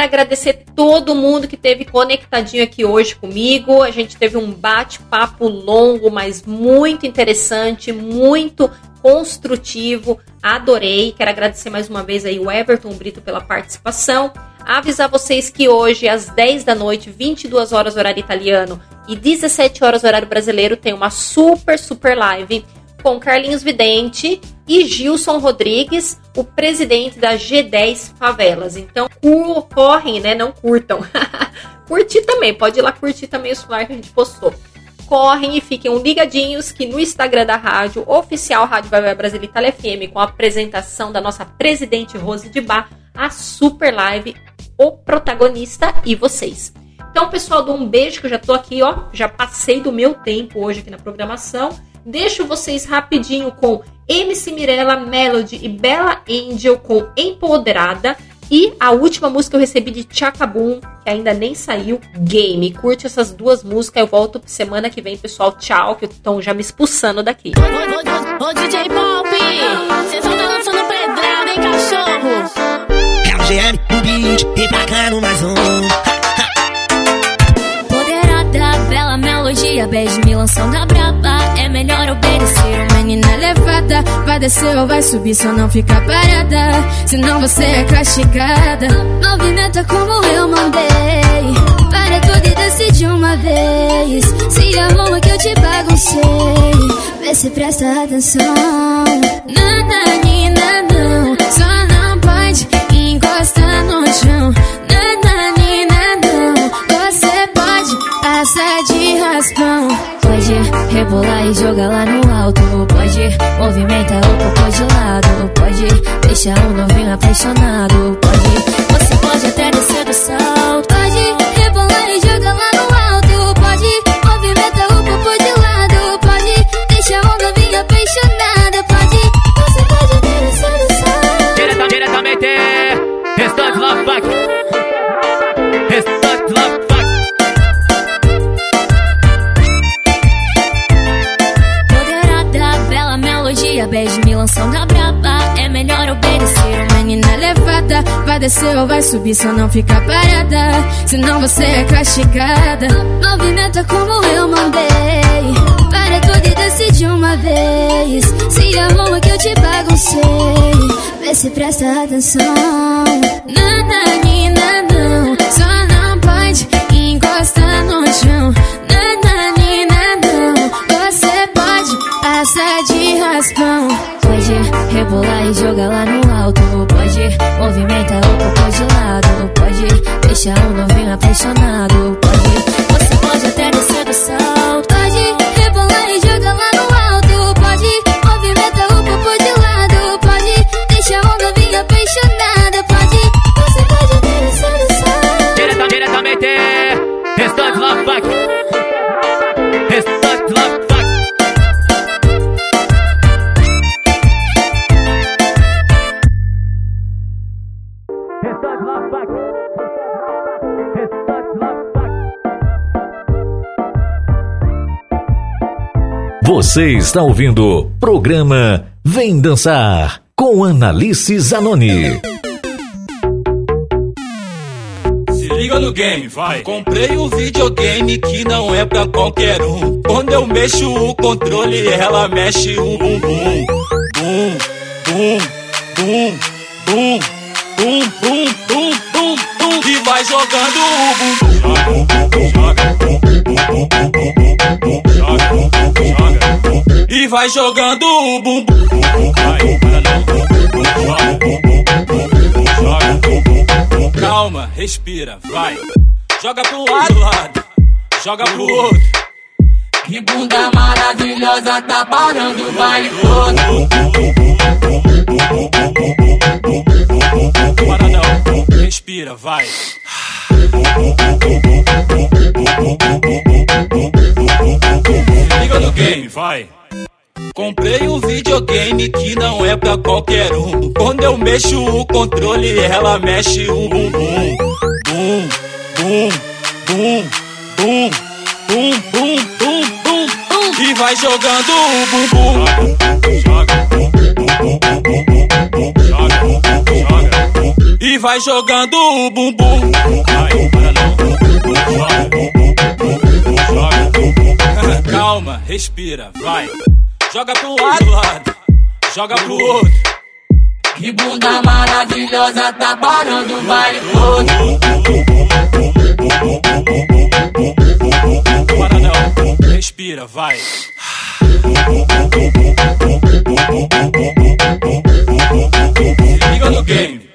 Agradecer todo mundo que esteve conectadinho aqui hoje comigo. A gente teve um bate-papo longo, mas muito interessante, muito construtivo. Adorei. Quero agradecer mais uma vez aí o Everton Brito pela participação. Avisar vocês que hoje, às 10 da noite, 22 horas horário italiano e 17 horas horário brasileiro, tem uma super, super live com Carlinhos Vidente e Gilson Rodrigues, o presidente da G10 Favelas. Então, correm, né? Não curtam. curtir também, pode ir lá curtir também o celular que a gente postou. Correm e fiquem ligadinhos que no Instagram da rádio, oficial Rádio Vai Brasil Itália FM, com a apresentação da nossa presidente Rose de Bar, a super live, o protagonista e vocês. Então, pessoal, dou um beijo que eu já tô aqui, ó, já passei do meu tempo hoje aqui na programação. Deixo vocês rapidinho com MC Mirella, Melody e Bella Angel com Empoderada. E a última música eu recebi de Chacabum, que ainda nem saiu, Game. Curte essas duas músicas, eu volto semana que vem, pessoal. Tchau, que estão já me expulsando daqui. Ô, ô, ô DJ Pop, cê só lançando pedrada, hein, cachorro? É o GM, o beat, e bacana mais um. Poderada, bela melodia, beijo, me lançando a braba. É melhor obedecer, menina levada. Vai descer ou vai subir, só não fica parada. Senão você é castigada. Movimenta como eu mandei. Para tudo e decide uma vez. Se arruma que eu te baguncei. Vê se presta atenção. Nananina, não. Só não pode encostar no chão. Nananina, não. Você pode passar de raspão. Pode rebolar e jogar lá no alto. Pode movimentar o popô de lado. Pode deixar o novinho apaixonado. Pode, você pode até descer do. Melodia, beijo, milanção da braba. É melhor obedecer, menina levada. Vai descer ou vai subir, só não fica parada. Senão você é castigada. Movimenta como eu mandei. Para tudo e decide uma vez. Se arruma que eu te baguncei. Vê se presta atenção. Nananina, não. Só não pode encostar no chão. Pode passar de raspão. Pode rebolar e jogar lá no alto. Pode movimentar o corpo de lado. Pode deixar o novinho apaixonado. Pode, você pode até descer Você está ouvindo o programa Vem Dançar com Analice Zanoni. Se liga no game, vai. Comprei um videogame que não é pra qualquer um. Quando eu mexo o controle, ela mexe o bumbum. Bum, bum, bum, bum, bum, bum, bum, bum, bum. E vai jogando o bumbum. E vai jogando o bumbum. Calma, respira, vai. Joga pro lado, lado. Joga pro outro. Que bunda maravilhosa tá parando o baile todo. Paradão, respira, vai. Liga no game, vai. Comprei um videogame que não é pra qualquer um. Quando eu mexo o controle, ela mexe o bumbum. Bum, bum, bum, bum, bum, bum, bum, bum, bum. E vai jogando o bumbum. E vai jogando o bumbum. Calma, respira, vai. Joga pro lado, lado, joga pro outro. Que bunda maravilhosa tá parando o baile todo. Para não, respira, vai. Liga no game.